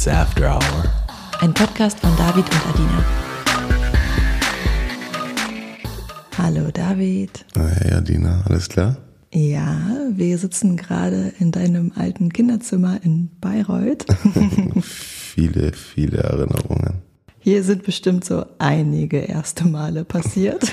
It's After Hour. Ein Podcast von David und Adina. Hallo David. Hey Adina, alles klar? Ja, wir sitzen gerade in deinem alten Kinderzimmer in Bayreuth. viele, viele Erinnerungen. Hier sind bestimmt so einige erste Male passiert.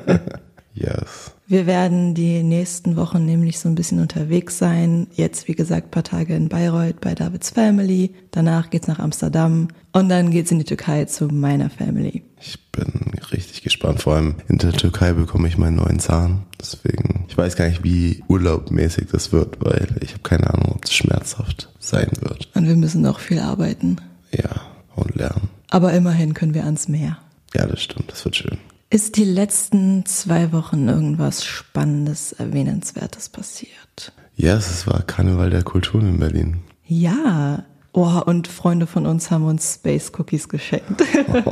yes. Wir werden die nächsten Wochen nämlich so ein bisschen unterwegs sein. Jetzt, wie gesagt, paar Tage in Bayreuth bei Davids Family. Danach geht's nach Amsterdam und dann geht's in die Türkei zu meiner Family. Ich bin richtig gespannt. Vor allem in der Türkei bekomme ich meinen neuen Zahn. Deswegen, ich weiß gar nicht, wie urlaubmäßig das wird, weil ich habe keine Ahnung, ob es schmerzhaft sein wird. Und wir müssen noch viel arbeiten. Ja, und lernen. Aber immerhin können wir ans Meer. Ja, das stimmt. Das wird schön. Ist die letzten zwei Wochen irgendwas Spannendes, Erwähnenswertes passiert? Ja, yes, es war Karneval der Kulturen in Berlin. Ja. Oh, und Freunde von uns haben uns Space Cookies geschenkt.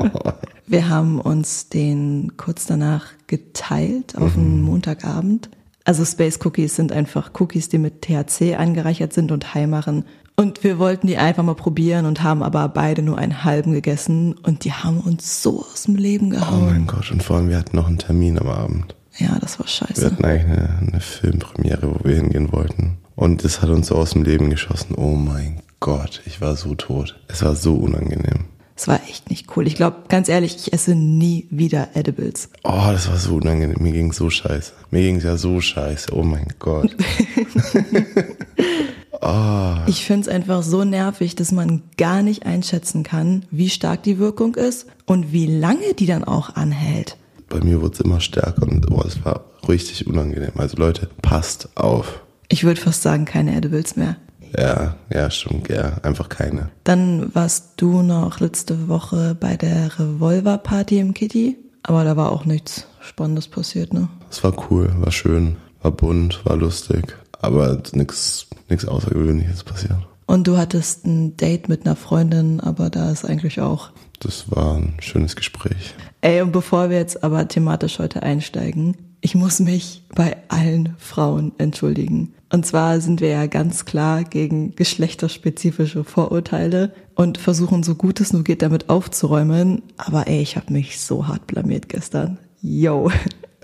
Wir haben uns den kurz danach geteilt auf einen Mhm. Montagabend. Also Space Cookies sind einfach Cookies, die mit THC angereichert sind und high machen. Und wir wollten die einfach mal probieren und haben aber beide nur einen halben gegessen und die haben uns so aus dem Leben Oh gehauen. mein Gott, und vor allem, wir hatten noch einen Termin am Abend. Ja, das war Wir scheiße. hatten eigentlich eine, eine Filmpremiere, wo wir hingehen wollten. Und das hat uns so aus dem Leben geschossen. Oh mein Gott, ich war so tot. Es war so unangenehm. Es war echt nicht cool. Ich glaube, ganz ehrlich, ich esse nie wieder Edibles. Oh, das war so unangenehm. Mir ging's so scheiße. Mir ging's ja so scheiße. Oh mein Gott. Ich finde es einfach so nervig, dass man gar nicht einschätzen kann, wie stark die Wirkung ist und wie lange die dann auch anhält. Bei mir wurde es immer stärker und oh, es war richtig unangenehm. Also Leute, passt auf. Ich würde fast sagen, keine Edibles mehr. Ja, ja, stimmt, ja, einfach keine. Dann warst du noch letzte Woche bei der Revolver-Party im Kitty, aber da war auch nichts Spannendes passiert, ne? Es war cool, war schön, war bunt, war lustig, aber nix, nix Außergewöhnliches passiert. Und du hattest ein Date mit einer Freundin, aber da ist eigentlich auch. Das war ein schönes Gespräch. Ey, und bevor wir jetzt aber thematisch heute einsteigen, ich muss mich bei allen Frauen entschuldigen. Und zwar sind wir ja ganz klar gegen geschlechterspezifische Vorurteile und versuchen so gut es nur geht damit aufzuräumen. Aber ey, ich habe mich so hart blamiert gestern. Yo.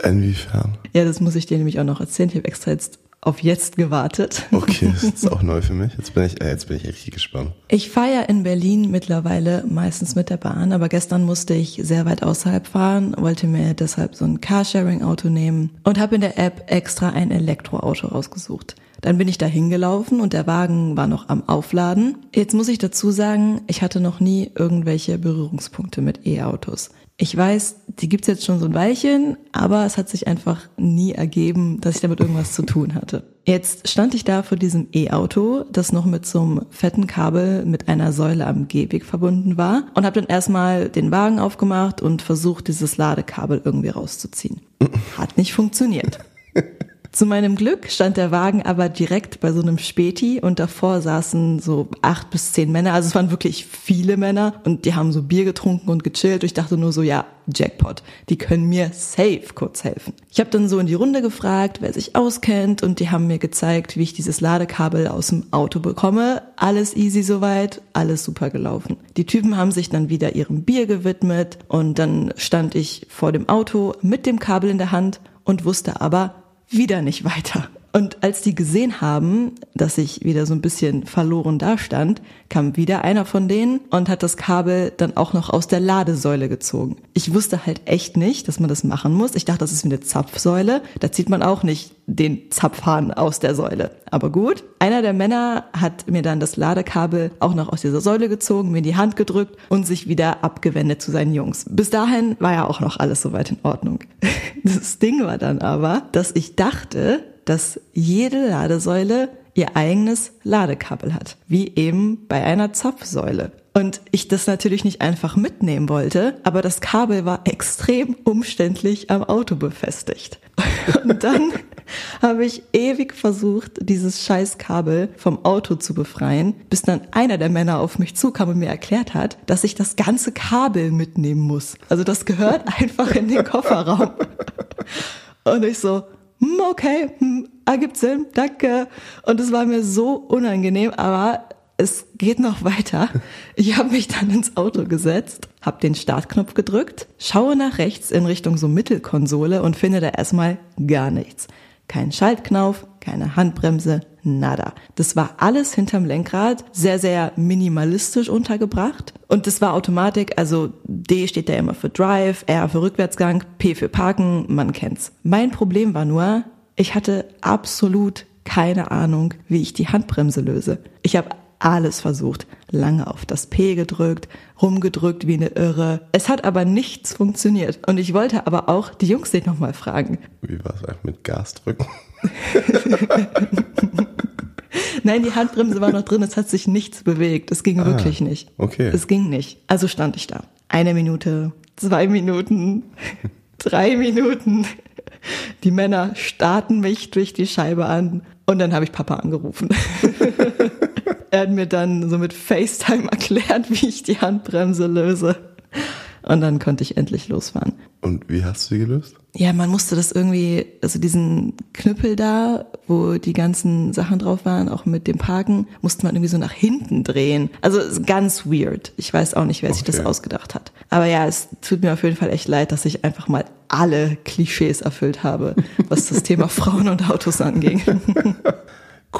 Inwiefern? Ja, das muss ich dir nämlich auch noch erzählen. Ich habe extra jetzt auf jetzt gewartet. Okay, das ist auch neu für mich. Jetzt bin ich, äh, jetzt bin ich richtig gespannt. Ich fahre ja in Berlin mittlerweile meistens mit der Bahn, aber gestern musste ich sehr weit außerhalb fahren, wollte mir deshalb so ein Carsharing-Auto nehmen und habe in der App extra ein Elektroauto rausgesucht. Dann bin ich da hingelaufen und der Wagen war noch am Aufladen. Jetzt muss ich dazu sagen, ich hatte noch nie irgendwelche Berührungspunkte mit E-Autos. Ich weiß, die gibt's jetzt schon so ein Weilchen, aber es hat sich einfach nie ergeben, dass ich damit irgendwas zu tun hatte. Jetzt stand ich da vor diesem E-Auto, das noch mit so einem fetten Kabel mit einer Säule am Gehweg verbunden war und habe dann erstmal den Wagen aufgemacht und versucht, dieses Ladekabel irgendwie rauszuziehen. Hat nicht funktioniert. Zu meinem Glück stand der Wagen aber direkt bei so einem Späti und davor saßen so acht bis zehn Männer. Also es waren wirklich viele Männer und die haben so Bier getrunken und gechillt. Und ich dachte nur so, ja, Jackpot, die können mir safe kurz helfen. Ich habe dann so in die Runde gefragt, wer sich auskennt und die haben mir gezeigt, wie ich dieses Ladekabel aus dem Auto bekomme. Alles easy soweit, alles super gelaufen. Die Typen haben sich dann wieder ihrem Bier gewidmet und dann stand ich vor dem Auto mit dem Kabel in der Hand und wusste aber, wieder nicht weiter. Und als die gesehen haben, dass ich wieder so ein bisschen verloren dastand, kam wieder einer von denen und hat das Kabel dann auch noch aus der Ladesäule gezogen. Ich wusste halt echt nicht, dass man das machen muss. Ich dachte, das ist wie eine Zapfsäule. Da zieht man auch nicht den Zapfhahn aus der Säule. Aber gut, einer der Männer hat mir dann das Ladekabel auch noch aus dieser Säule gezogen, mir in die Hand gedrückt und sich wieder abgewendet zu seinen Jungs. Bis dahin war ja auch noch alles soweit in Ordnung. Das Ding war dann aber, dass ich dachte, dass jede Ladesäule ihr eigenes Ladekabel hat, wie eben bei einer Zapfsäule. Und ich das natürlich nicht einfach mitnehmen wollte, aber das Kabel war extrem umständlich am Auto befestigt. Und dann habe ich ewig versucht, dieses scheiß Kabel vom Auto zu befreien, bis dann einer der Männer auf mich zukam und mir erklärt hat, dass ich das ganze Kabel mitnehmen muss. Also das gehört einfach in den Kofferraum. Und ich so, hm, okay, hm, ergibt Sinn, danke. Und es war mir so unangenehm, aber es geht noch weiter. Ich habe mich dann ins Auto gesetzt, habe den Startknopf gedrückt, schaue nach rechts in Richtung so Mittelkonsole und finde da erstmal gar nichts. Kein Schaltknauf, keine Handbremse, nada. Das war alles hinterm Lenkrad, sehr, sehr minimalistisch untergebracht. Und das war Automatik, also D steht da immer für Drive, R für Rückwärtsgang, P für Parken, man kennt's. Mein Problem war nur, ich hatte absolut keine Ahnung, wie ich die Handbremse löse. Ich habe alles versucht, lange auf das P gedrückt, rumgedrückt wie eine Irre. Es hat aber nichts funktioniert. Und ich wollte aber auch die Jungs den nochmal fragen. Wie war es eigentlich mit Gas drücken? Nein, die Handbremse war noch drin, es hat sich nichts bewegt. Es ging ah, wirklich nicht. Okay. Es ging nicht. Also stand ich da. Eine Minute, zwei Minuten, drei Minuten. Die Männer starten mich durch die Scheibe an und dann habe ich Papa angerufen. er hat mir dann so mit FaceTime erklärt, wie ich die Handbremse löse. Und dann konnte ich endlich losfahren. Und wie hast du sie gelöst? Ja, man musste das irgendwie, also diesen Knüppel da, wo die ganzen Sachen drauf waren, auch mit dem Parken, musste man irgendwie so nach hinten drehen. Also ganz weird. Ich weiß auch nicht, wer okay. sich das ausgedacht hat. Aber ja, es tut mir auf jeden Fall echt leid, dass ich einfach mal alle Klischees erfüllt habe, was das Thema Frauen und Autos anging.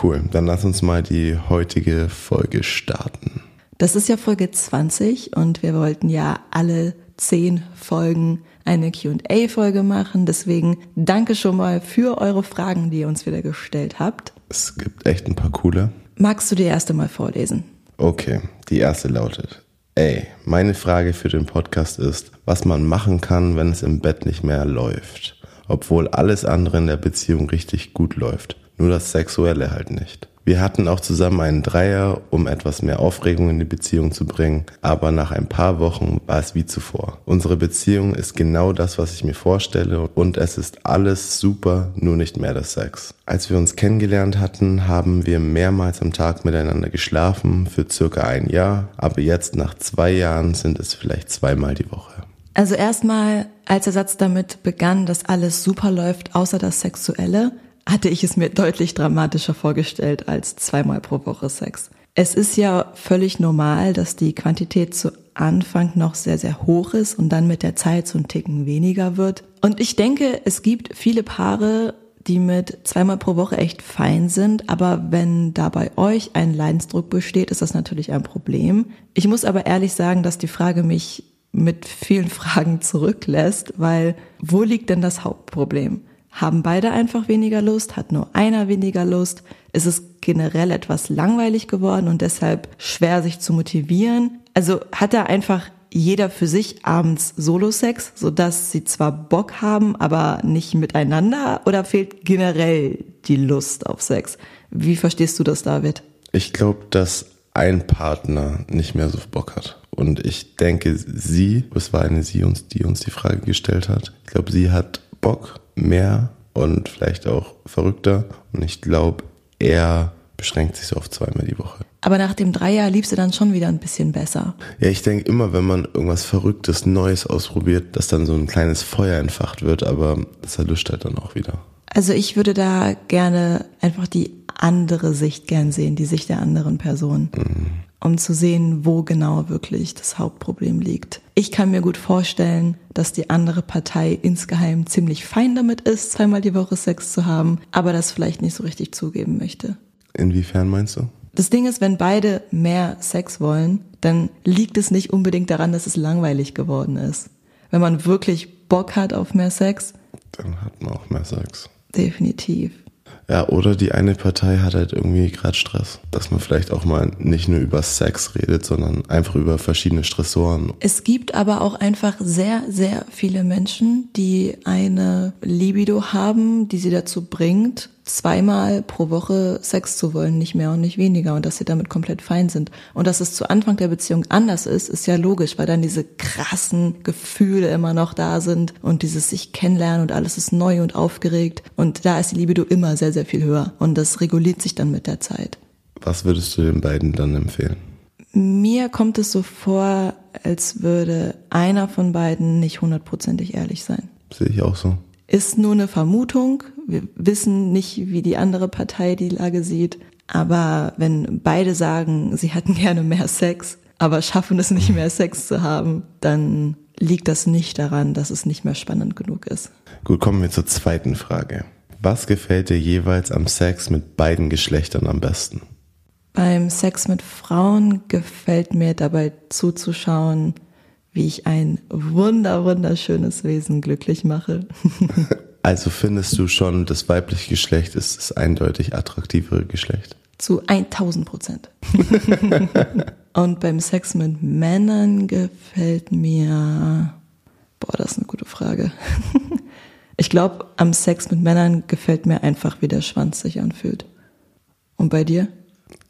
Cool, dann lass uns mal die heutige Folge starten. Das ist ja Folge 20 und wir wollten ja alle zehn Folgen eine QA-Folge machen. Deswegen danke schon mal für eure Fragen, die ihr uns wieder gestellt habt. Es gibt echt ein paar coole. Magst du die erste mal vorlesen? Okay, die erste lautet. Ey, meine Frage für den Podcast ist, was man machen kann, wenn es im Bett nicht mehr läuft. Obwohl alles andere in der Beziehung richtig gut läuft. Nur das Sexuelle halt nicht. Wir hatten auch zusammen einen Dreier, um etwas mehr Aufregung in die Beziehung zu bringen, aber nach ein paar Wochen war es wie zuvor. Unsere Beziehung ist genau das, was ich mir vorstelle und es ist alles super, nur nicht mehr der Sex. Als wir uns kennengelernt hatten, haben wir mehrmals am Tag miteinander geschlafen für circa ein Jahr, aber jetzt nach zwei Jahren sind es vielleicht zweimal die Woche. Also erstmal, als der Satz damit begann, dass alles super läuft, außer das Sexuelle, hatte ich es mir deutlich dramatischer vorgestellt als zweimal pro Woche Sex. Es ist ja völlig normal, dass die Quantität zu Anfang noch sehr, sehr hoch ist und dann mit der Zeit so ein Ticken weniger wird. Und ich denke, es gibt viele Paare, die mit zweimal pro Woche echt fein sind, aber wenn da bei euch ein Leidensdruck besteht, ist das natürlich ein Problem. Ich muss aber ehrlich sagen, dass die Frage mich mit vielen Fragen zurücklässt, weil wo liegt denn das Hauptproblem? Haben beide einfach weniger Lust? Hat nur einer weniger Lust? Ist es generell etwas langweilig geworden und deshalb schwer sich zu motivieren? Also hat da einfach jeder für sich abends Solo-Sex, sodass sie zwar Bock haben, aber nicht miteinander? Oder fehlt generell die Lust auf Sex? Wie verstehst du das, David? Ich glaube, dass ein Partner nicht mehr so Bock hat. Und ich denke, sie, es war eine sie uns, die uns die Frage gestellt hat. Ich glaube, sie hat Bock mehr und vielleicht auch verrückter. Und ich glaube, er beschränkt sich so auf zweimal die Woche. Aber nach dem Dreijahr liebst du dann schon wieder ein bisschen besser. Ja, ich denke immer, wenn man irgendwas Verrücktes, Neues ausprobiert, dass dann so ein kleines Feuer entfacht wird, aber das erlischt halt dann auch wieder. Also ich würde da gerne einfach die andere Sicht gern sehen, die Sicht der anderen Person. Mhm um zu sehen, wo genau wirklich das Hauptproblem liegt. Ich kann mir gut vorstellen, dass die andere Partei insgeheim ziemlich fein damit ist, zweimal die Woche Sex zu haben, aber das vielleicht nicht so richtig zugeben möchte. Inwiefern meinst du? Das Ding ist, wenn beide mehr Sex wollen, dann liegt es nicht unbedingt daran, dass es langweilig geworden ist. Wenn man wirklich Bock hat auf mehr Sex, dann hat man auch mehr Sex. Definitiv. Ja, oder die eine Partei hat halt irgendwie gerade Stress. Dass man vielleicht auch mal nicht nur über Sex redet, sondern einfach über verschiedene Stressoren. Es gibt aber auch einfach sehr, sehr viele Menschen, die eine Libido haben, die sie dazu bringt, zweimal pro Woche Sex zu wollen, nicht mehr und nicht weniger und dass sie damit komplett fein sind. Und dass es zu Anfang der Beziehung anders ist, ist ja logisch, weil dann diese krassen Gefühle immer noch da sind und dieses sich kennenlernen und alles ist neu und aufgeregt und da ist die Libido immer sehr, sehr viel höher und das reguliert sich dann mit der Zeit. Was würdest du den beiden dann empfehlen? Mir kommt es so vor, als würde einer von beiden nicht hundertprozentig ehrlich sein. Sehe ich auch so ist nur eine Vermutung. Wir wissen nicht, wie die andere Partei die Lage sieht. Aber wenn beide sagen, sie hätten gerne mehr Sex, aber schaffen es nicht mehr Sex zu haben, dann liegt das nicht daran, dass es nicht mehr spannend genug ist. Gut, kommen wir zur zweiten Frage. Was gefällt dir jeweils am Sex mit beiden Geschlechtern am besten? Beim Sex mit Frauen gefällt mir dabei zuzuschauen, wie ich ein wunder, wunderschönes Wesen glücklich mache. also findest du schon, das weibliche Geschlecht ist das eindeutig attraktivere Geschlecht? Zu 1000 Prozent. Und beim Sex mit Männern gefällt mir, boah, das ist eine gute Frage. Ich glaube, am Sex mit Männern gefällt mir einfach, wie der Schwanz sich anfühlt. Und bei dir?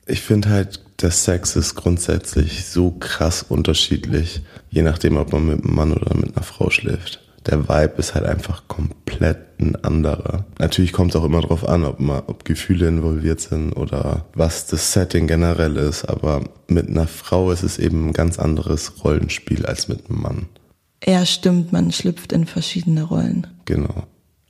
Ich finde halt, der Sex ist grundsätzlich so krass unterschiedlich, je nachdem, ob man mit einem Mann oder mit einer Frau schläft. Der Vibe ist halt einfach komplett ein anderer. Natürlich kommt es auch immer darauf an, ob, man, ob Gefühle involviert sind oder was das Setting generell ist. Aber mit einer Frau ist es eben ein ganz anderes Rollenspiel als mit einem Mann. Ja, stimmt, man schlüpft in verschiedene Rollen. Genau.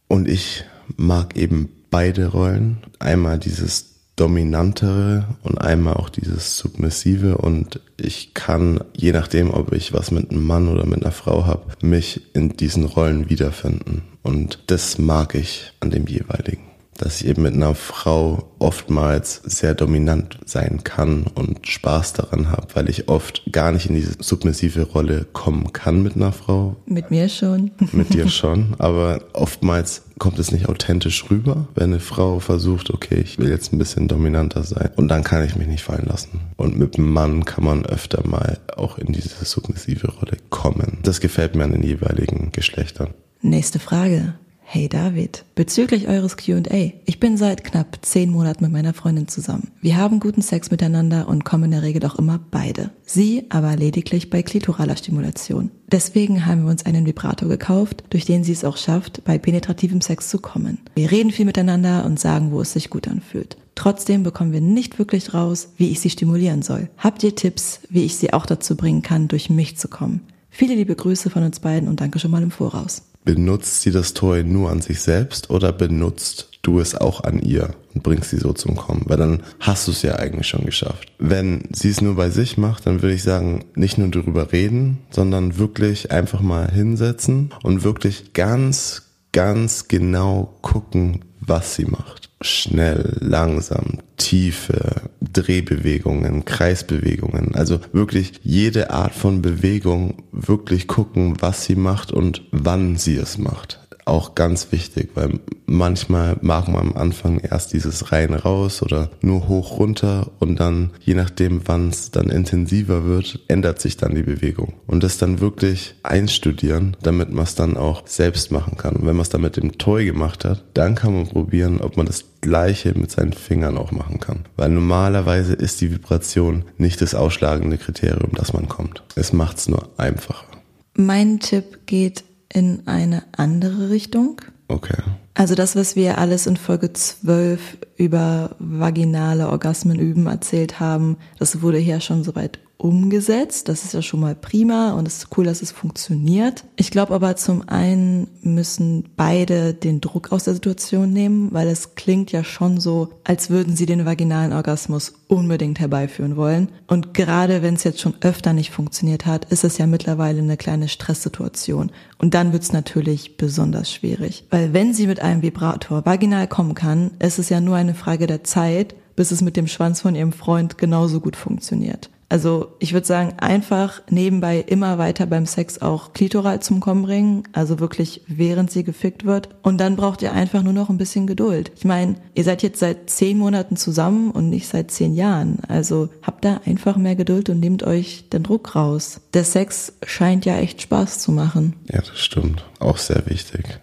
Und ich mag eben beide Rollen. Einmal dieses dominantere und einmal auch dieses submissive und ich kann, je nachdem, ob ich was mit einem Mann oder mit einer Frau habe, mich in diesen Rollen wiederfinden. Und das mag ich an dem jeweiligen dass ich eben mit einer Frau oftmals sehr dominant sein kann und Spaß daran habe, weil ich oft gar nicht in diese submissive Rolle kommen kann mit einer Frau. Mit mir schon. Mit dir schon, aber oftmals kommt es nicht authentisch rüber, wenn eine Frau versucht, okay, ich will jetzt ein bisschen dominanter sein und dann kann ich mich nicht fallen lassen. Und mit einem Mann kann man öfter mal auch in diese submissive Rolle kommen. Das gefällt mir an den jeweiligen Geschlechtern. Nächste Frage. Hey David, bezüglich eures QA. Ich bin seit knapp zehn Monaten mit meiner Freundin zusammen. Wir haben guten Sex miteinander und kommen in der Regel auch immer beide. Sie aber lediglich bei klitoraler Stimulation. Deswegen haben wir uns einen Vibrator gekauft, durch den sie es auch schafft, bei penetrativem Sex zu kommen. Wir reden viel miteinander und sagen, wo es sich gut anfühlt. Trotzdem bekommen wir nicht wirklich raus, wie ich sie stimulieren soll. Habt ihr Tipps, wie ich sie auch dazu bringen kann, durch mich zu kommen? Viele liebe Grüße von uns beiden und danke schon mal im Voraus benutzt sie das Toy nur an sich selbst oder benutzt du es auch an ihr und bringst sie so zum Kommen? Weil dann hast du es ja eigentlich schon geschafft. Wenn sie es nur bei sich macht, dann würde ich sagen, nicht nur darüber reden, sondern wirklich einfach mal hinsetzen und wirklich ganz, ganz genau gucken, was sie macht schnell, langsam, tiefe Drehbewegungen, Kreisbewegungen. Also wirklich jede Art von Bewegung wirklich gucken, was sie macht und wann sie es macht auch ganz wichtig, weil manchmal mag man am Anfang erst dieses rein raus oder nur hoch runter und dann, je nachdem, wann es dann intensiver wird, ändert sich dann die Bewegung. Und das dann wirklich einstudieren, damit man es dann auch selbst machen kann. Und wenn man es dann mit dem Toy gemacht hat, dann kann man probieren, ob man das Gleiche mit seinen Fingern auch machen kann. Weil normalerweise ist die Vibration nicht das ausschlagende Kriterium, dass man kommt. Es macht es nur einfacher. Mein Tipp geht in eine andere Richtung. Okay. Also das, was wir alles in Folge 12 über vaginale Orgasmen üben erzählt haben, das wurde hier schon soweit umgesetzt. Das ist ja schon mal prima und es ist cool, dass es funktioniert. Ich glaube aber zum einen müssen beide den Druck aus der Situation nehmen, weil es klingt ja schon so, als würden sie den vaginalen Orgasmus unbedingt herbeiführen wollen. Und gerade wenn es jetzt schon öfter nicht funktioniert hat, ist es ja mittlerweile eine kleine Stresssituation. Und dann wird es natürlich besonders schwierig. Weil wenn sie mit einem Vibrator vaginal kommen kann, ist es ja nur eine Frage der Zeit, bis es mit dem Schwanz von ihrem Freund genauso gut funktioniert. Also ich würde sagen, einfach nebenbei immer weiter beim Sex auch klitoral zum Kommen bringen, also wirklich während sie gefickt wird. Und dann braucht ihr einfach nur noch ein bisschen Geduld. Ich meine, ihr seid jetzt seit zehn Monaten zusammen und nicht seit zehn Jahren. Also habt da einfach mehr Geduld und nehmt euch den Druck raus. Der Sex scheint ja echt Spaß zu machen. Ja, das stimmt. Auch sehr wichtig.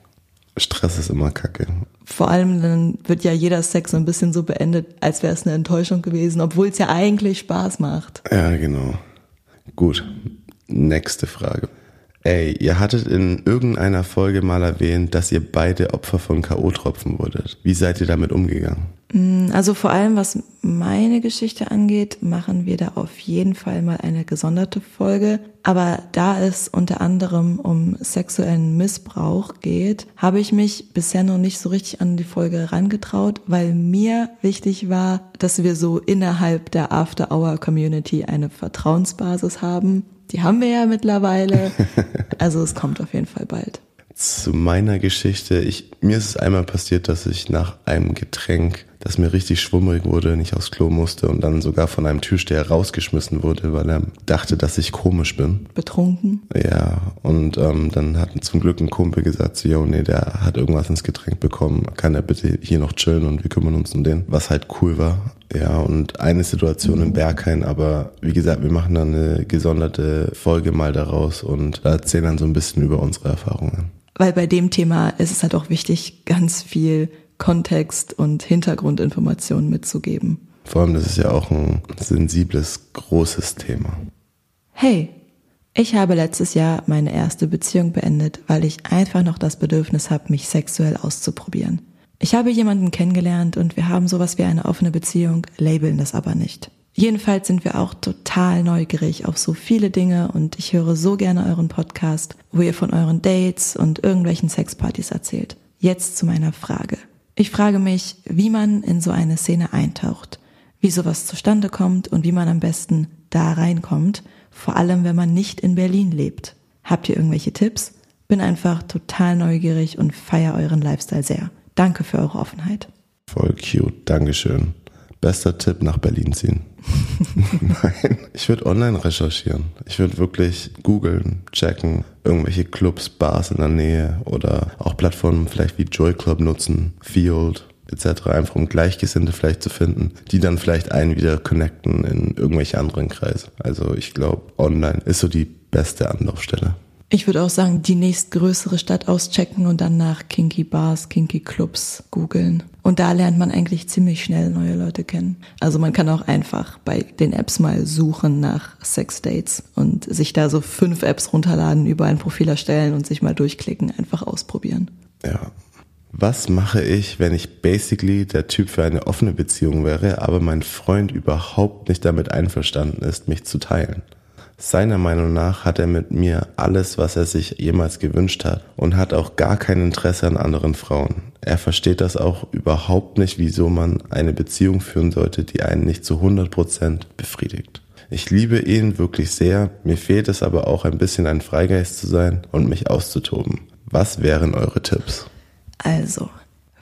Stress ist immer kacke. Vor allem dann wird ja jeder Sex so ein bisschen so beendet, als wäre es eine Enttäuschung gewesen, obwohl es ja eigentlich Spaß macht. Ja, genau. Gut. Nächste Frage. Ey, ihr hattet in irgendeiner Folge mal erwähnt, dass ihr beide Opfer von K.O.-Tropfen wurdet. Wie seid ihr damit umgegangen? Mm, Also vor allem, was meine Geschichte angeht, machen wir da auf jeden Fall mal eine gesonderte Folge. Aber da es unter anderem um sexuellen Missbrauch geht, habe ich mich bisher noch nicht so richtig an die Folge herangetraut, weil mir wichtig war, dass wir so innerhalb der After-Hour-Community eine Vertrauensbasis haben. Die haben wir ja mittlerweile. Also es kommt auf jeden Fall bald zu meiner Geschichte. Ich, mir ist es einmal passiert, dass ich nach einem Getränk, das mir richtig schwummrig wurde, nicht aufs Klo musste und dann sogar von einem Türsteher rausgeschmissen wurde, weil er dachte, dass ich komisch bin. Betrunken? Ja, und ähm, dann hat zum Glück ein Kumpel gesagt, so, yo, nee, der hat irgendwas ins Getränk bekommen, kann er bitte hier noch chillen und wir kümmern uns um den, was halt cool war. Ja, und eine Situation im Berghain, aber wie gesagt, wir machen dann eine gesonderte Folge mal daraus und da erzählen dann so ein bisschen über unsere Erfahrungen weil bei dem Thema ist es halt auch wichtig, ganz viel Kontext und Hintergrundinformationen mitzugeben. Vor allem, das ist ja auch ein sensibles, großes Thema. Hey, ich habe letztes Jahr meine erste Beziehung beendet, weil ich einfach noch das Bedürfnis habe, mich sexuell auszuprobieren. Ich habe jemanden kennengelernt und wir haben sowas wie eine offene Beziehung, labeln das aber nicht. Jedenfalls sind wir auch total neugierig auf so viele Dinge und ich höre so gerne euren Podcast, wo ihr von euren Dates und irgendwelchen Sexpartys erzählt. Jetzt zu meiner Frage. Ich frage mich, wie man in so eine Szene eintaucht, wie sowas zustande kommt und wie man am besten da reinkommt, vor allem wenn man nicht in Berlin lebt. Habt ihr irgendwelche Tipps? Bin einfach total neugierig und feier euren Lifestyle sehr. Danke für eure Offenheit. Voll cute, Dankeschön. Bester Tipp nach Berlin ziehen. Nein, ich würde online recherchieren. Ich würde wirklich googeln, checken, irgendwelche Clubs, Bars in der Nähe oder auch Plattformen vielleicht wie Joy Club nutzen, Field etc. Einfach um Gleichgesinnte vielleicht zu finden, die dann vielleicht einen wieder connecten in irgendwelche anderen Kreise. Also ich glaube, online ist so die beste Anlaufstelle. Ich würde auch sagen, die nächstgrößere Stadt auschecken und dann nach Kinky Bars, Kinky Clubs googeln. Und da lernt man eigentlich ziemlich schnell neue Leute kennen. Also man kann auch einfach bei den Apps mal suchen nach Sexdates und sich da so fünf Apps runterladen, über ein Profil erstellen und sich mal durchklicken, einfach ausprobieren. Ja. Was mache ich, wenn ich basically der Typ für eine offene Beziehung wäre, aber mein Freund überhaupt nicht damit einverstanden ist, mich zu teilen? Seiner Meinung nach hat er mit mir alles, was er sich jemals gewünscht hat und hat auch gar kein Interesse an anderen Frauen. Er versteht das auch überhaupt nicht, wieso man eine Beziehung führen sollte, die einen nicht zu 100% befriedigt. Ich liebe ihn wirklich sehr, mir fehlt es aber auch ein bisschen ein Freigeist zu sein und mich auszutoben. Was wären eure Tipps? Also,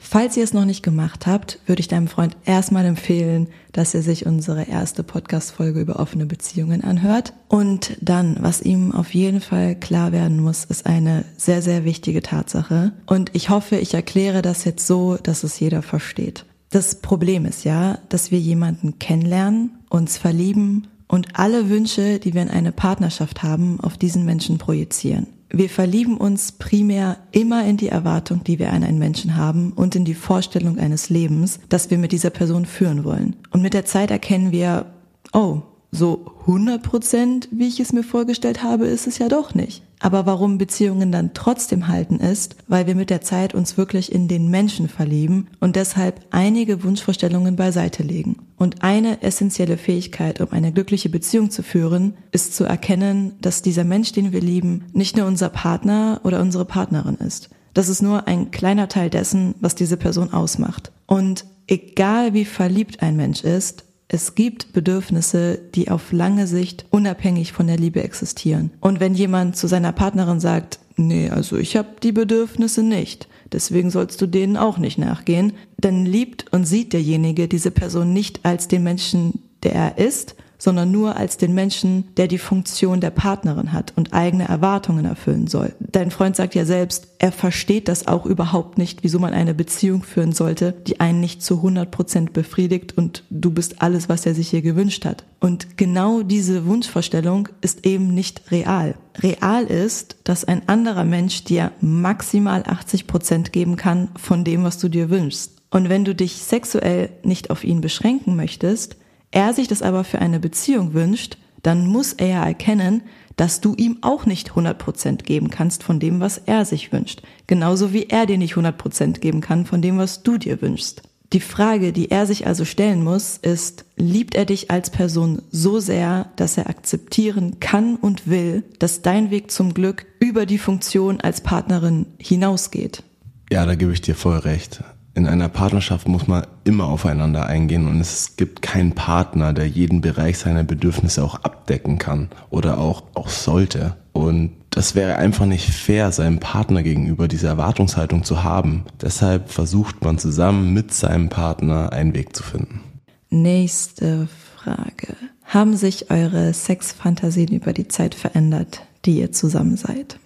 Falls ihr es noch nicht gemacht habt, würde ich deinem Freund erstmal empfehlen, dass er sich unsere erste Podcast-Folge über offene Beziehungen anhört. Und dann, was ihm auf jeden Fall klar werden muss, ist eine sehr, sehr wichtige Tatsache. Und ich hoffe, ich erkläre das jetzt so, dass es jeder versteht. Das Problem ist ja, dass wir jemanden kennenlernen, uns verlieben und alle Wünsche, die wir in eine Partnerschaft haben, auf diesen Menschen projizieren. Wir verlieben uns primär immer in die Erwartung, die wir an einen Menschen haben und in die Vorstellung eines Lebens, das wir mit dieser Person führen wollen. Und mit der Zeit erkennen wir, oh, so 100 Prozent, wie ich es mir vorgestellt habe, ist es ja doch nicht. Aber warum Beziehungen dann trotzdem halten ist, weil wir mit der Zeit uns wirklich in den Menschen verlieben und deshalb einige Wunschvorstellungen beiseite legen. Und eine essentielle Fähigkeit, um eine glückliche Beziehung zu führen, ist zu erkennen, dass dieser Mensch, den wir lieben, nicht nur unser Partner oder unsere Partnerin ist. Das ist nur ein kleiner Teil dessen, was diese Person ausmacht. Und egal wie verliebt ein Mensch ist, es gibt Bedürfnisse, die auf lange Sicht unabhängig von der Liebe existieren. Und wenn jemand zu seiner Partnerin sagt, nee, also ich habe die Bedürfnisse nicht, deswegen sollst du denen auch nicht nachgehen, dann liebt und sieht derjenige diese Person nicht als den Menschen, der er ist, sondern nur als den Menschen, der die Funktion der Partnerin hat und eigene Erwartungen erfüllen soll. Dein Freund sagt ja selbst, er versteht das auch überhaupt nicht, wieso man eine Beziehung führen sollte, die einen nicht zu 100 Prozent befriedigt und du bist alles, was er sich hier gewünscht hat. Und genau diese Wunschvorstellung ist eben nicht real. Real ist, dass ein anderer Mensch dir maximal 80 Prozent geben kann von dem, was du dir wünschst. Und wenn du dich sexuell nicht auf ihn beschränken möchtest, er sich das aber für eine Beziehung wünscht, dann muss er erkennen, dass du ihm auch nicht 100% geben kannst von dem, was er sich wünscht. Genauso wie er dir nicht 100% geben kann von dem, was du dir wünschst. Die Frage, die er sich also stellen muss, ist, liebt er dich als Person so sehr, dass er akzeptieren kann und will, dass dein Weg zum Glück über die Funktion als Partnerin hinausgeht? Ja, da gebe ich dir voll recht. In einer Partnerschaft muss man immer aufeinander eingehen und es gibt keinen Partner, der jeden Bereich seiner Bedürfnisse auch abdecken kann oder auch, auch sollte. Und das wäre einfach nicht fair, seinem Partner gegenüber diese Erwartungshaltung zu haben. Deshalb versucht man zusammen mit seinem Partner einen Weg zu finden. Nächste Frage. Haben sich eure Sexfantasien über die Zeit verändert, die ihr zusammen seid?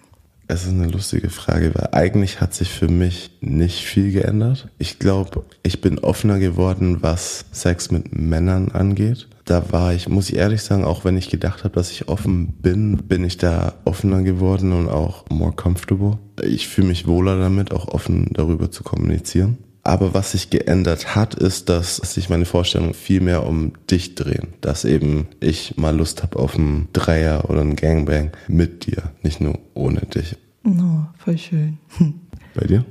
Es ist eine lustige Frage, weil eigentlich hat sich für mich nicht viel geändert. Ich glaube, ich bin offener geworden, was Sex mit Männern angeht. Da war ich, muss ich ehrlich sagen, auch wenn ich gedacht habe, dass ich offen bin, bin ich da offener geworden und auch more comfortable. Ich fühle mich wohler damit, auch offen darüber zu kommunizieren. Aber was sich geändert hat, ist, dass sich meine Vorstellungen viel mehr um dich drehen. Dass eben ich mal Lust habe auf einen Dreier oder einen Gangbang mit dir, nicht nur ohne dich. Oh, voll schön. Bei dir?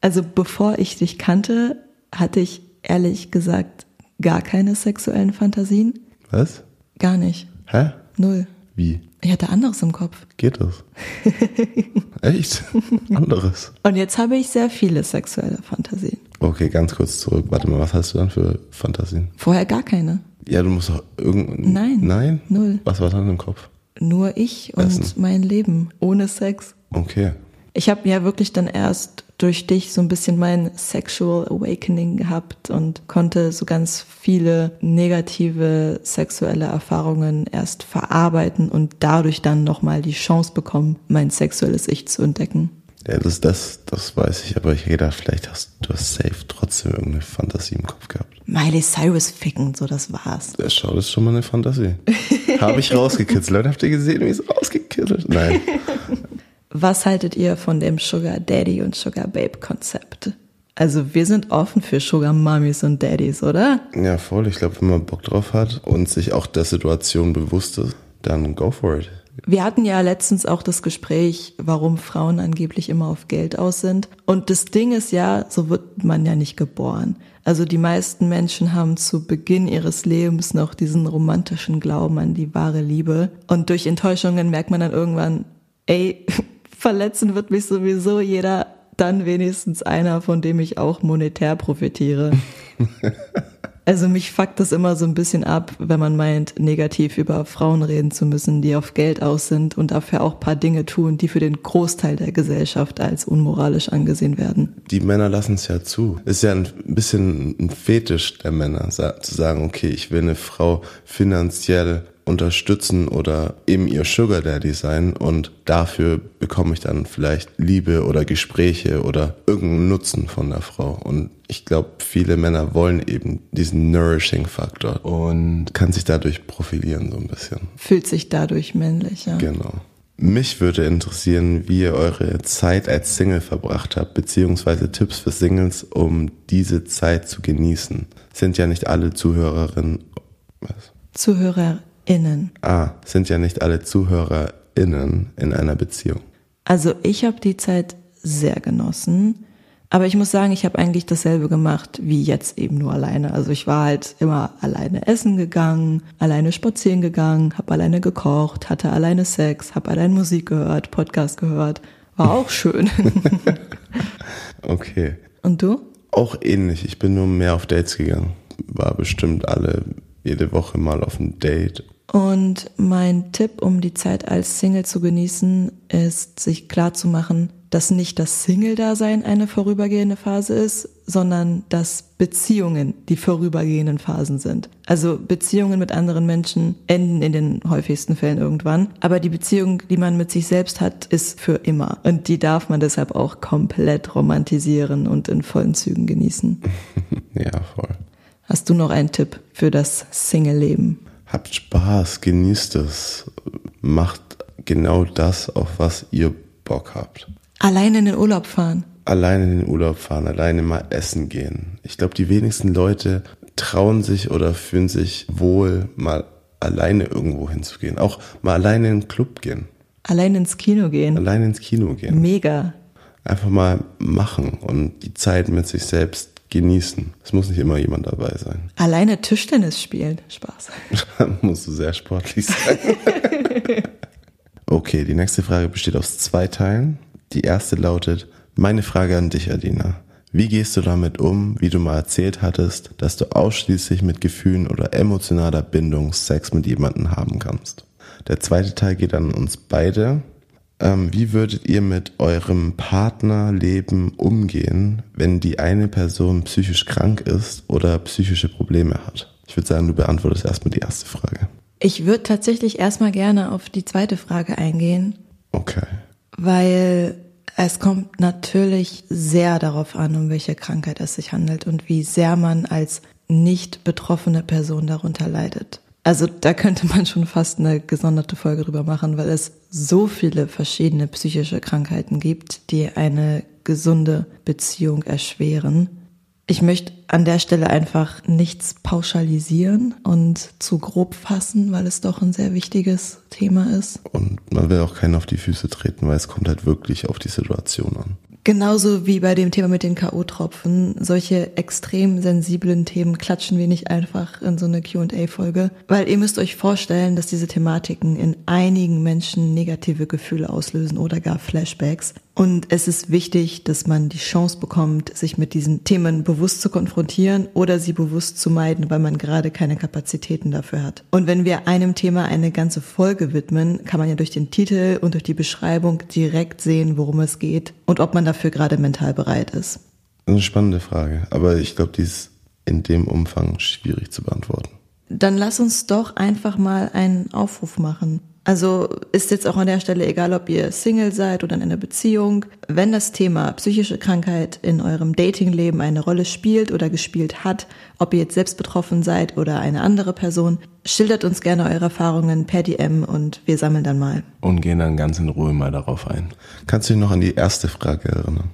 Also bevor ich dich kannte, hatte ich ehrlich gesagt gar keine sexuellen Fantasien. Was? Gar nicht. Hä? Null. Wie? Ich hatte anderes im Kopf. Geht das? Echt? Anderes. Und jetzt habe ich sehr viele sexuelle Fantasien. Okay, ganz kurz zurück. Warte mal, was hast du dann für Fantasien? Vorher gar keine. Ja, du musst doch irgend... Nein. Nein? Null. Was war dann im Kopf? Nur ich und Essen. mein Leben ohne Sex. Okay. Ich habe ja wirklich dann erst durch dich so ein bisschen mein Sexual Awakening gehabt und konnte so ganz viele negative sexuelle Erfahrungen erst verarbeiten und dadurch dann nochmal die Chance bekommen, mein sexuelles Ich zu entdecken. Ja, das, das, das weiß ich, aber ich rede, vielleicht hast du hast safe trotzdem irgendeine Fantasie im Kopf gehabt. Miley Cyrus ficken, so das war's. Ja, schau, das ist schon mal eine Fantasie. Habe ich rausgekitzelt. Leute, habt ihr gesehen, wie es rausgekitzelt? Nein. Was haltet ihr von dem Sugar Daddy und Sugar Babe Konzept? Also wir sind offen für Sugar Mummies und Daddies, oder? Ja, voll. Ich glaube, wenn man Bock drauf hat und sich auch der Situation bewusst ist, dann go for it. Wir hatten ja letztens auch das Gespräch, warum Frauen angeblich immer auf Geld aus sind. Und das Ding ist ja, so wird man ja nicht geboren. Also die meisten Menschen haben zu Beginn ihres Lebens noch diesen romantischen Glauben an die wahre Liebe. Und durch Enttäuschungen merkt man dann irgendwann, ey, verletzen wird mich sowieso jeder, dann wenigstens einer, von dem ich auch monetär profitiere. Also mich fuckt das immer so ein bisschen ab, wenn man meint, negativ über Frauen reden zu müssen, die auf Geld aus sind und dafür auch paar Dinge tun, die für den Großteil der Gesellschaft als unmoralisch angesehen werden. Die Männer lassen es ja zu. Ist ja ein bisschen ein Fetisch der Männer, zu sagen, okay, ich will eine Frau finanziell unterstützen oder eben ihr Sugar Daddy sein und dafür bekomme ich dann vielleicht Liebe oder Gespräche oder irgendeinen Nutzen von der Frau. Und ich glaube, viele Männer wollen eben diesen Nourishing-Faktor und kann sich dadurch profilieren so ein bisschen. Fühlt sich dadurch männlich, ja. Genau. Mich würde interessieren, wie ihr eure Zeit als Single verbracht habt, beziehungsweise Tipps für Singles, um diese Zeit zu genießen. Sind ja nicht alle Zuhörerinnen, was? ZuhörerInnen. Ah, sind ja nicht alle ZuhörerInnen in einer Beziehung. Also ich habe die Zeit sehr genossen, aber ich muss sagen, ich habe eigentlich dasselbe gemacht wie jetzt eben nur alleine. Also ich war halt immer alleine essen gegangen, alleine spazieren gegangen, habe alleine gekocht, hatte alleine Sex, habe alleine Musik gehört, Podcast gehört. War auch schön. Okay. Und du? Auch ähnlich. Ich bin nur mehr auf Dates gegangen. War bestimmt alle jede Woche mal auf ein Date. Und mein Tipp, um die Zeit als Single zu genießen, ist, sich klarzumachen, dass nicht das Single-Dasein eine vorübergehende Phase ist, sondern dass Beziehungen die vorübergehenden Phasen sind. Also Beziehungen mit anderen Menschen enden in den häufigsten Fällen irgendwann, aber die Beziehung, die man mit sich selbst hat, ist für immer. Und die darf man deshalb auch komplett romantisieren und in vollen Zügen genießen. Ja, voll. Hast du noch einen Tipp für das Single-Leben? Habt Spaß, genießt es. Macht genau das, auf was ihr Bock habt. Alleine in den Urlaub fahren. Alleine in den Urlaub fahren, alleine mal essen gehen. Ich glaube, die wenigsten Leute trauen sich oder fühlen sich wohl, mal alleine irgendwo hinzugehen. Auch mal alleine in den Club gehen. Allein ins Kino gehen. Alleine ins Kino gehen. Mega. Einfach mal machen und die Zeit mit sich selbst genießen. Es muss nicht immer jemand dabei sein. Alleine Tischtennis spielen. Spaß. Musst du sehr sportlich sein. okay, die nächste Frage besteht aus zwei Teilen. Die erste lautet, meine Frage an dich, Adina. Wie gehst du damit um, wie du mal erzählt hattest, dass du ausschließlich mit Gefühlen oder emotionaler Bindung Sex mit jemandem haben kannst? Der zweite Teil geht an uns beide. Ähm, wie würdet ihr mit eurem Partnerleben umgehen, wenn die eine Person psychisch krank ist oder psychische Probleme hat? Ich würde sagen, du beantwortest erstmal die erste Frage. Ich würde tatsächlich erstmal gerne auf die zweite Frage eingehen. Okay. Weil es kommt natürlich sehr darauf an, um welche Krankheit es sich handelt und wie sehr man als nicht betroffene Person darunter leidet. Also da könnte man schon fast eine gesonderte Folge drüber machen, weil es so viele verschiedene psychische Krankheiten gibt, die eine gesunde Beziehung erschweren. Ich möchte an der Stelle einfach nichts pauschalisieren und zu grob fassen, weil es doch ein sehr wichtiges Thema ist. Und man will auch keinen auf die Füße treten, weil es kommt halt wirklich auf die Situation an. Genauso wie bei dem Thema mit den K.O.-Tropfen. Solche extrem sensiblen Themen klatschen wir nicht einfach in so eine Q&A-Folge. Weil ihr müsst euch vorstellen, dass diese Thematiken in einigen Menschen negative Gefühle auslösen oder gar Flashbacks. Und es ist wichtig, dass man die Chance bekommt, sich mit diesen Themen bewusst zu konfrontieren oder sie bewusst zu meiden, weil man gerade keine Kapazitäten dafür hat. Und wenn wir einem Thema eine ganze Folge widmen, kann man ja durch den Titel und durch die Beschreibung direkt sehen, worum es geht und ob man dafür gerade mental bereit ist. Eine spannende Frage, aber ich glaube, die ist in dem Umfang schwierig zu beantworten. Dann lass uns doch einfach mal einen Aufruf machen. Also ist jetzt auch an der Stelle egal, ob ihr Single seid oder in einer Beziehung. Wenn das Thema psychische Krankheit in eurem Datingleben eine Rolle spielt oder gespielt hat, ob ihr jetzt selbst betroffen seid oder eine andere Person, schildert uns gerne eure Erfahrungen per DM und wir sammeln dann mal. Und gehen dann ganz in Ruhe mal darauf ein. Kannst du dich noch an die erste Frage erinnern?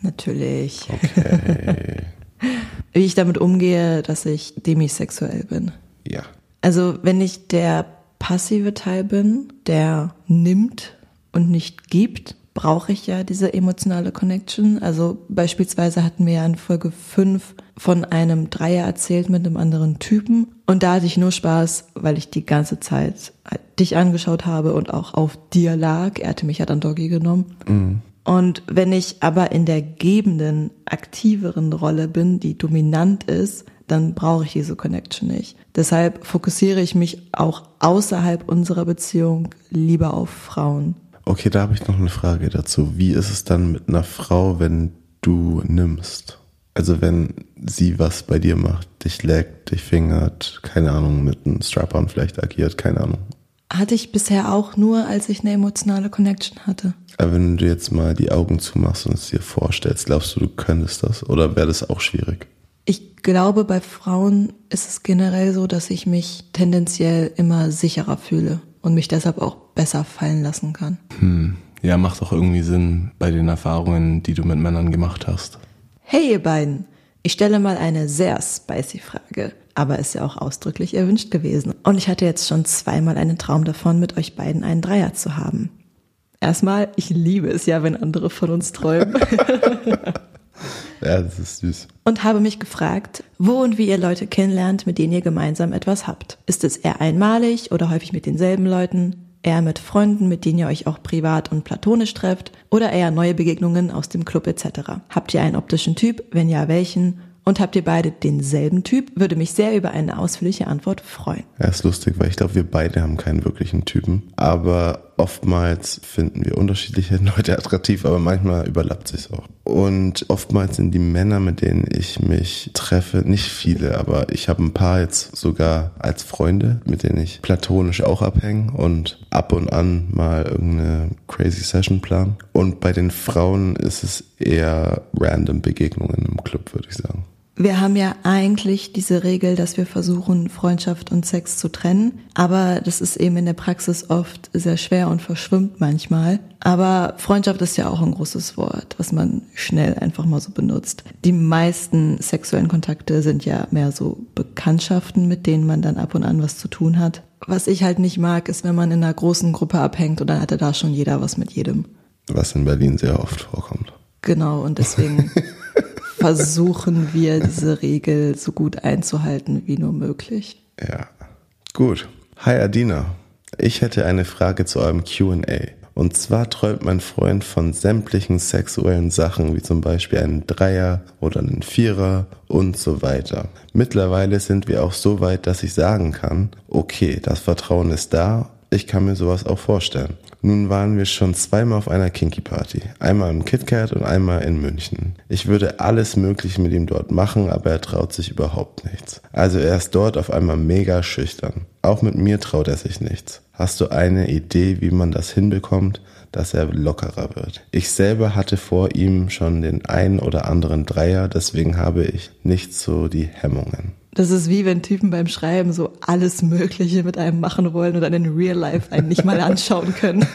Natürlich. Okay. Wie ich damit umgehe, dass ich demisexuell bin. Ja. Also wenn ich der passive Teil bin, der nimmt und nicht gibt, brauche ich ja diese emotionale Connection. Also beispielsweise hatten wir ja in Folge 5 von einem Dreier erzählt mit einem anderen Typen. Und da hatte ich nur Spaß, weil ich die ganze Zeit dich angeschaut habe und auch auf dir lag. Er hatte mich ja dann Doggy genommen. Mhm. Und wenn ich aber in der gebenden, aktiveren Rolle bin, die dominant ist, dann brauche ich diese Connection nicht. Deshalb fokussiere ich mich auch außerhalb unserer Beziehung lieber auf Frauen. Okay, da habe ich noch eine Frage dazu. Wie ist es dann mit einer Frau, wenn du nimmst? Also wenn sie was bei dir macht, dich leckt, dich fingert, keine Ahnung, mit einem Strap-on vielleicht agiert, keine Ahnung. Hatte ich bisher auch nur, als ich eine emotionale Connection hatte. Aber wenn du jetzt mal die Augen zumachst und es dir vorstellst, glaubst du, du könntest das? Oder wäre das auch schwierig? Ich glaube, bei Frauen ist es generell so, dass ich mich tendenziell immer sicherer fühle und mich deshalb auch besser fallen lassen kann. Hm. Ja, macht auch irgendwie Sinn bei den Erfahrungen, die du mit Männern gemacht hast. Hey ihr beiden, ich stelle mal eine sehr spicy Frage, aber ist ja auch ausdrücklich erwünscht gewesen. Und ich hatte jetzt schon zweimal einen Traum davon, mit euch beiden einen Dreier zu haben. Erstmal, ich liebe es ja, wenn andere von uns träumen. Ja, das ist süß. Und habe mich gefragt, wo und wie ihr Leute kennenlernt, mit denen ihr gemeinsam etwas habt. Ist es eher einmalig oder häufig mit denselben Leuten? Eher mit Freunden, mit denen ihr euch auch privat und platonisch trefft? Oder eher neue Begegnungen aus dem Club etc.? Habt ihr einen optischen Typ? Wenn ja, welchen? Und habt ihr beide denselben Typ? Würde mich sehr über eine ausführliche Antwort freuen. Ja, ist lustig, weil ich glaube, wir beide haben keinen wirklichen Typen. Aber oftmals finden wir unterschiedliche Leute attraktiv, aber manchmal überlappt sich auch. Und oftmals sind die Männer, mit denen ich mich treffe, nicht viele, aber ich habe ein paar jetzt sogar als Freunde, mit denen ich platonisch auch abhänge und ab und an mal irgendeine crazy Session plan. Und bei den Frauen ist es eher random Begegnungen im Club, würde ich sagen. Wir haben ja eigentlich diese Regel, dass wir versuchen, Freundschaft und Sex zu trennen. Aber das ist eben in der Praxis oft sehr schwer und verschwimmt manchmal. Aber Freundschaft ist ja auch ein großes Wort, was man schnell einfach mal so benutzt. Die meisten sexuellen Kontakte sind ja mehr so Bekanntschaften, mit denen man dann ab und an was zu tun hat. Was ich halt nicht mag, ist, wenn man in einer großen Gruppe abhängt und dann hatte da schon jeder was mit jedem. Was in Berlin sehr oft vorkommt. Genau, und deswegen versuchen wir diese Regel so gut einzuhalten wie nur möglich. Ja. Gut. Hi Adina. Ich hätte eine Frage zu eurem QA. Und zwar träumt mein Freund von sämtlichen sexuellen Sachen, wie zum Beispiel einen Dreier oder einen Vierer und so weiter. Mittlerweile sind wir auch so weit, dass ich sagen kann, okay, das Vertrauen ist da, ich kann mir sowas auch vorstellen. Nun waren wir schon zweimal auf einer Kinky Party. Einmal im KitKat und einmal in München. Ich würde alles Mögliche mit ihm dort machen, aber er traut sich überhaupt nichts. Also er ist dort auf einmal mega schüchtern. Auch mit mir traut er sich nichts. Hast du eine Idee, wie man das hinbekommt, dass er lockerer wird? Ich selber hatte vor ihm schon den einen oder anderen Dreier, deswegen habe ich nicht so die Hemmungen. Das ist wie wenn Typen beim Schreiben so alles Mögliche mit einem machen wollen und dann in Real Life einen nicht mal anschauen können.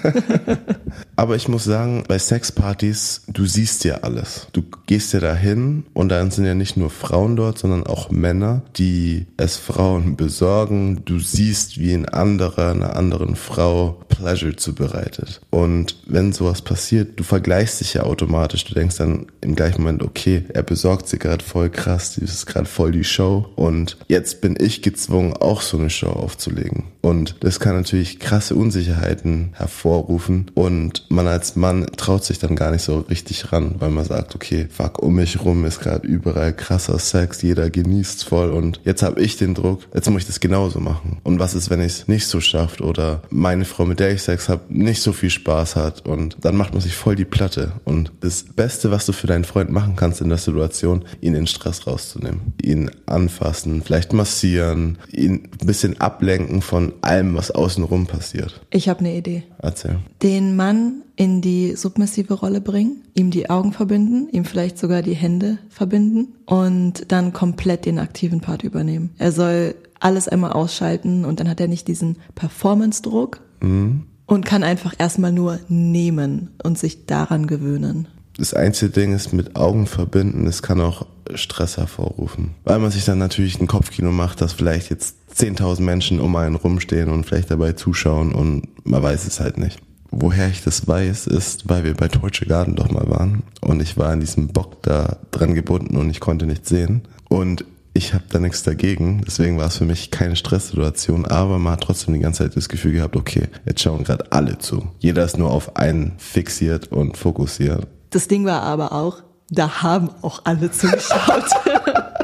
Aber ich muss sagen, bei Sexpartys, du siehst ja alles. Du gehst ja dahin und dann sind ja nicht nur Frauen dort, sondern auch Männer, die es Frauen besorgen. Du siehst, wie ein anderer einer anderen Frau Pleasure zubereitet. Und wenn sowas passiert, du vergleichst dich ja automatisch. Du denkst dann im gleichen Moment, okay, er besorgt sie gerade voll krass, das ist gerade voll die Show. Und jetzt bin ich gezwungen, auch so eine Show aufzulegen. Und das kann natürlich krasse Unsicherheiten hervorrufen. Und man als Mann traut sich dann gar nicht so richtig ran, weil man sagt, okay, fuck, um mich rum ist gerade überall krasser Sex, jeder genießt's voll und jetzt habe ich den Druck, jetzt muss ich das genauso machen. Und was ist, wenn ich es nicht so schafft oder meine Frau, mit der ich Sex habe, nicht so viel Spaß hat und dann macht man sich voll die Platte. Und das Beste, was du für deinen Freund machen kannst in der Situation, ihn in Stress rauszunehmen, ihn anfassen, vielleicht massieren, ihn ein bisschen ablenken von allem, was außenrum passiert. Ich habe eine Idee. Erzähl. Den Mann in die submissive Rolle bringen, ihm die Augen verbinden, ihm vielleicht sogar die Hände verbinden und dann komplett den aktiven Part übernehmen. Er soll alles einmal ausschalten und dann hat er nicht diesen Performance-Druck Mhm. und kann einfach erstmal nur nehmen und sich daran gewöhnen. Das einzige Ding ist mit Augen verbinden, das kann auch Stress hervorrufen. Weil man sich dann natürlich ein Kopfkino macht, dass vielleicht jetzt 10.000 Menschen um einen rumstehen und vielleicht dabei zuschauen und man weiß es halt nicht. Woher ich das weiß, ist, weil wir bei Deutsche Garden doch mal waren und ich war an diesem Bock da dran gebunden und ich konnte nichts sehen. Und ich habe da nichts dagegen, deswegen war es für mich keine Stresssituation, aber man hat trotzdem die ganze Zeit das Gefühl gehabt, okay, jetzt schauen gerade alle zu. Jeder ist nur auf einen fixiert und fokussiert. Das Ding war aber auch, da haben auch alle zugeschaut.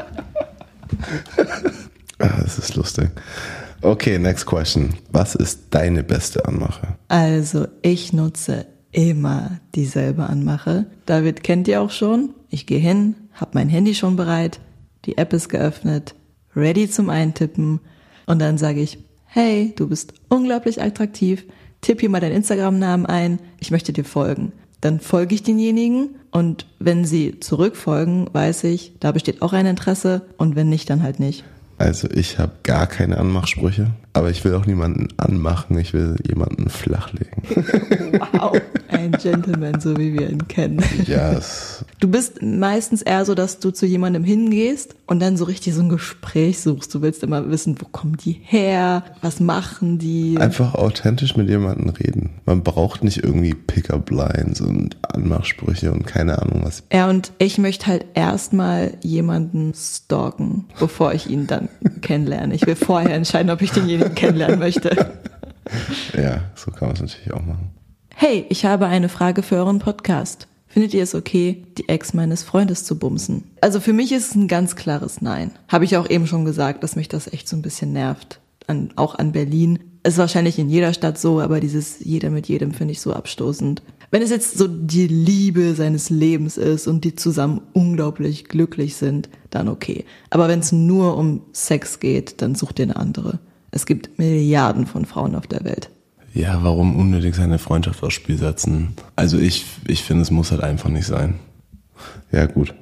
Ah, das ist lustig. Okay, next question. Was ist deine beste Anmache? Also ich nutze immer dieselbe Anmache. David kennt ihr auch schon. Ich gehe hin, habe mein Handy schon bereit, die App ist geöffnet, ready zum Eintippen und dann sage ich, hey, du bist unglaublich attraktiv, tipp hier mal deinen Instagram-Namen ein, ich möchte dir folgen. Dann folge ich denjenigen und wenn sie zurückfolgen, weiß ich, da besteht auch ein Interesse und wenn nicht, dann halt nicht. Also ich habe gar keine Anmachsprüche, aber ich will auch niemanden anmachen, ich will jemanden flachlegen. Wow, ein Gentleman, so wie wir ihn kennen. Ja, es, Du bist meistens eher so, dass du zu jemandem hingehst und dann so richtig so ein Gespräch suchst. Du willst immer wissen, wo kommen die her, was machen die. einfach authentisch mit jemandem reden. Man braucht nicht irgendwie Pickup-Lines und Anmachsprüche und keine Ahnung was. Ja, und ich möchte halt erstmal jemanden stalken, bevor ich ihn dann kennenlerne. Ich will vorher entscheiden, ob ich denjenigen kennenlernen möchte. Ja, so kann man es natürlich auch machen. Hey, ich habe eine Frage für euren Podcast. Findet ihr es okay, die Ex meines Freundes zu bumsen? Also für mich ist es ein ganz klares Nein. Habe ich auch eben schon gesagt, dass mich das echt so ein bisschen nervt. An, auch an Berlin. Ist wahrscheinlich in jeder Stadt so, aber dieses jeder mit jedem finde ich so abstoßend. Wenn es jetzt so die Liebe seines Lebens ist und die zusammen unglaublich glücklich sind, dann okay. Aber wenn es nur um Sex geht, dann sucht ihr eine andere. Es gibt Milliarden von Frauen auf der Welt. Ja, warum unnötig seine Freundschaft aufs Spiel setzen? Also ich, ich finde, es muss halt einfach nicht sein. Ja, gut.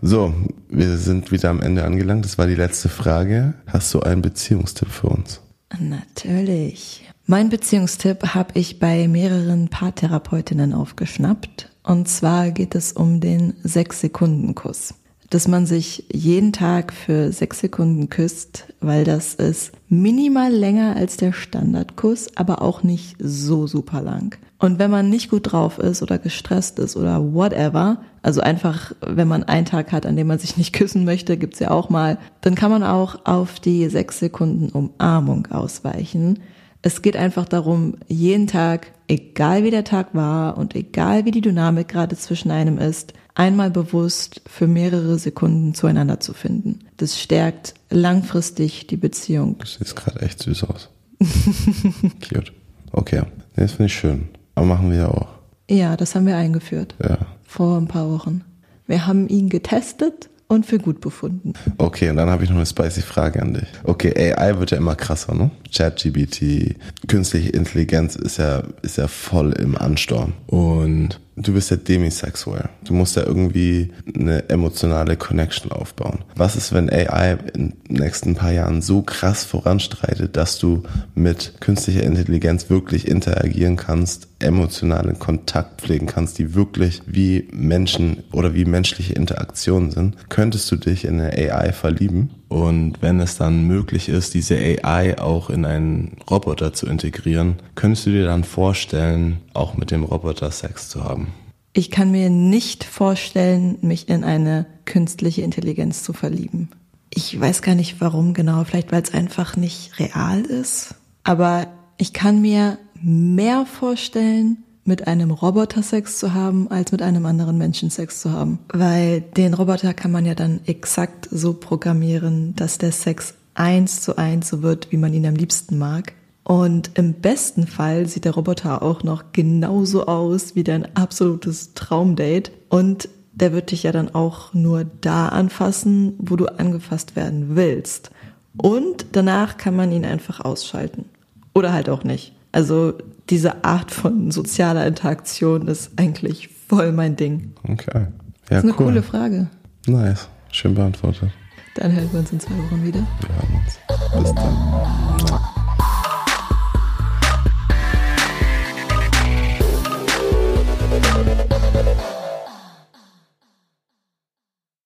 So, wir sind wieder am Ende angelangt. Das war die letzte Frage. Hast du einen Beziehungstipp für uns? Natürlich. Mein Beziehungstipp habe ich bei mehreren Paartherapeutinnen aufgeschnappt. Und zwar geht es um den Sechs-Sekunden-Kuss. Dass man sich jeden Tag für sechs Sekunden küsst, weil das ist minimal länger als der Standardkuss, aber auch nicht so super lang. Und wenn man nicht gut drauf ist oder gestresst ist oder whatever, also einfach, wenn man einen Tag hat, an dem man sich nicht küssen möchte, gibt's ja auch mal, dann kann man auch auf die sechs Sekunden Umarmung ausweichen. Es geht einfach darum, jeden Tag, egal wie der Tag war und egal wie die Dynamik gerade zwischen einem ist, einmal bewusst für mehrere Sekunden zueinander zu finden. Das stärkt langfristig die Beziehung. Du siehst gerade echt süß aus. Cute. Okay, das finde ich schön. Aber machen wir ja auch. Ja, das haben wir eingeführt. Ja. Vor ein paar Wochen. Wir haben ihn getestet und für gut befunden. Okay, und dann habe ich noch eine spicy Frage an dich. Okay, AI wird ja immer krasser, ne? ChatGBT, künstliche Intelligenz ist ja, ist ja voll im Ansturm. Und du bist ja demisexuell. Du musst ja irgendwie eine emotionale Connection aufbauen. Was ist, wenn AI in den nächsten paar Jahren so krass voranstreitet, dass du mit künstlicher Intelligenz wirklich interagieren kannst, emotionalen Kontakt pflegen kannst, die wirklich wie Menschen oder wie menschliche Interaktionen sind? Könntest du dich in eine AI verlieben? Und wenn es dann möglich ist, diese AI auch in einen Roboter zu integrieren, könntest du dir dann vorstellen, auch mit dem Roboter Sex zu haben? Ich kann mir nicht vorstellen, mich in eine künstliche Intelligenz zu verlieben. Ich weiß gar nicht warum genau, vielleicht weil es einfach nicht real ist. Aber ich kann mir mehr vorstellen, mit einem Roboter Sex zu haben, als mit einem anderen Menschen Sex zu haben. Weil den Roboter kann man ja dann exakt so programmieren, dass der Sex eins zu eins so wird, wie man ihn am liebsten mag. Und im besten Fall sieht der Roboter auch noch genauso aus wie dein absolutes Traumdate. Und der wird dich ja dann auch nur da anfassen, wo du angefasst werden willst. Und danach kann man ihn einfach ausschalten. Oder halt auch nicht. Also diese Art von sozialer Interaktion ist eigentlich voll mein Ding. Okay. Ja, das ist eine cool. coole Frage. Nice. Schön beantwortet. Dann hören wir uns in zwei Wochen wieder. Wir hören uns. Bis dann.